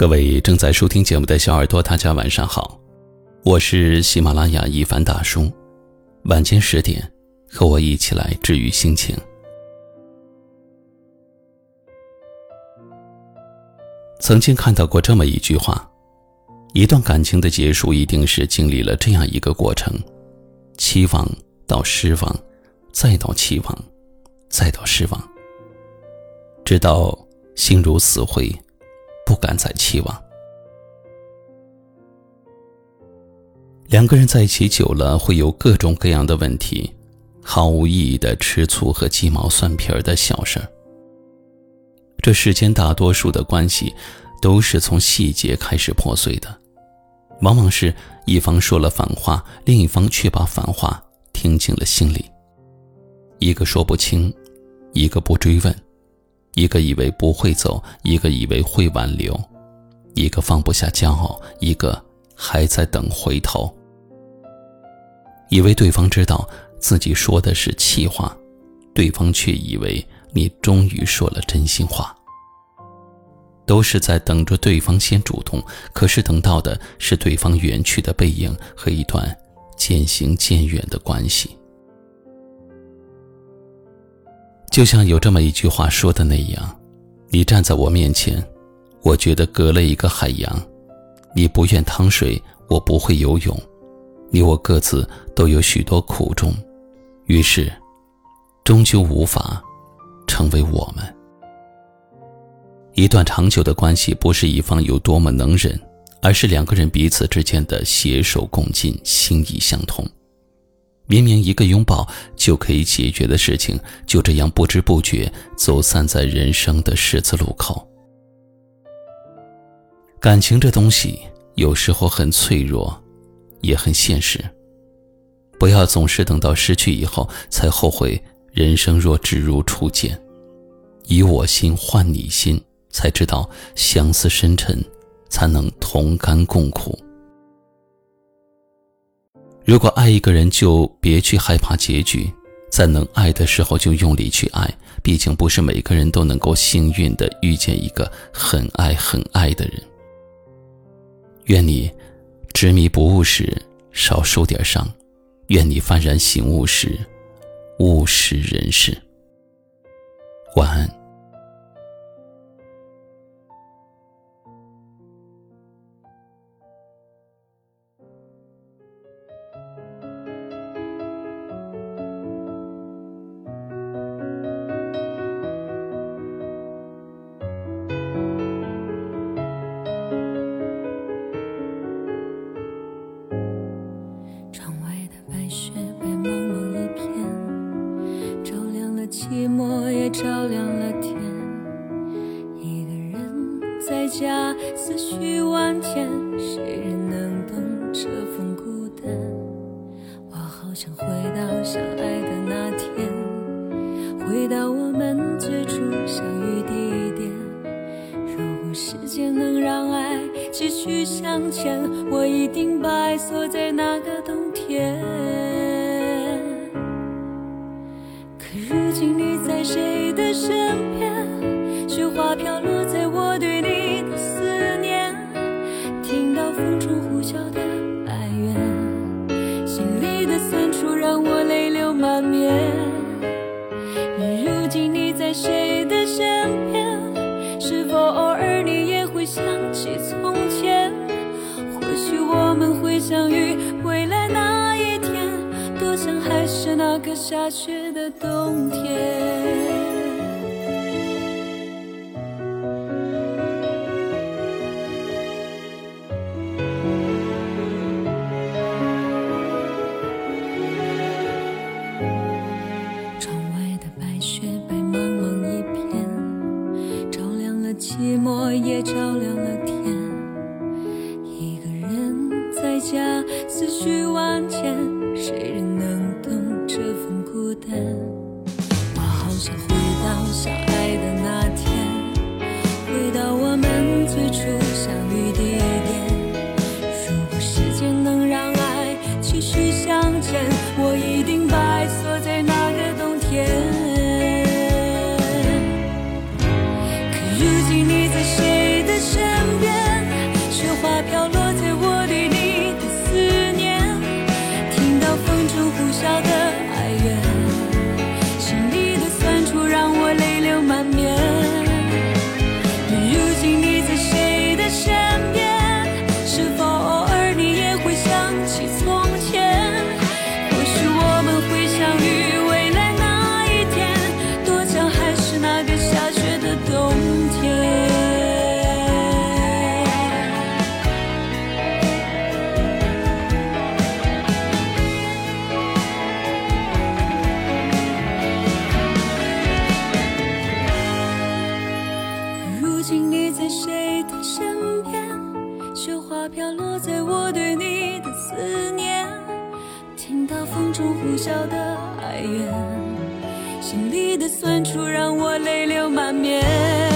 各位正在收听节目的小耳朵，大家晚上好，我是喜马拉雅一凡大叔。晚间十点，和我一起来治愈心情。曾经看到过这么一句话：一段感情的结束，一定是经历了这样一个过程：期望到失望，再到期望，再到失望，直到心如死灰。不敢再期望。两个人在一起久了，会有各种各样的问题，毫无意义的吃醋和鸡毛蒜皮儿的小事儿。这世间大多数的关系，都是从细节开始破碎的，往往是一方说了反话，另一方却把反话听进了心里。一个说不清，一个不追问。一个以为不会走，一个以为会挽留，一个放不下骄傲，一个还在等回头。以为对方知道自己说的是气话，对方却以为你终于说了真心话。都是在等着对方先主动，可是等到的是对方远去的背影和一段渐行渐远的关系。就像有这么一句话说的那样，你站在我面前，我觉得隔了一个海洋。你不愿趟水，我不会游泳。你我各自都有许多苦衷，于是，终究无法成为我们。一段长久的关系，不是一方有多么能忍，而是两个人彼此之间的携手共进，心意相通。明明一个拥抱就可以解决的事情，就这样不知不觉走散在人生的十字路口。感情这东西有时候很脆弱，也很现实。不要总是等到失去以后才后悔，人生若只如初见。以我心换你心，才知道相思深沉，才能同甘共苦。如果爱一个人，就别去害怕结局，在能爱的时候就用力去爱。毕竟不是每个人都能够幸运的遇见一个很爱很爱的人。愿你执迷不悟时少受点伤，愿你幡然醒悟时物是人是。晚安。思绪万千，谁人能懂这份孤单？我好想回到相爱的那天，回到我们最初相遇地点。如果时间能让爱继续向前，我一定把爱锁在那个冬天。那个下雪的冬天窗外的白雪白茫茫一片照亮了寂寞也照亮了天。一个人在家思绪万千谁人满面。我对你的思念听到风中呼啸的哀怨心里的酸楚让我泪流满面。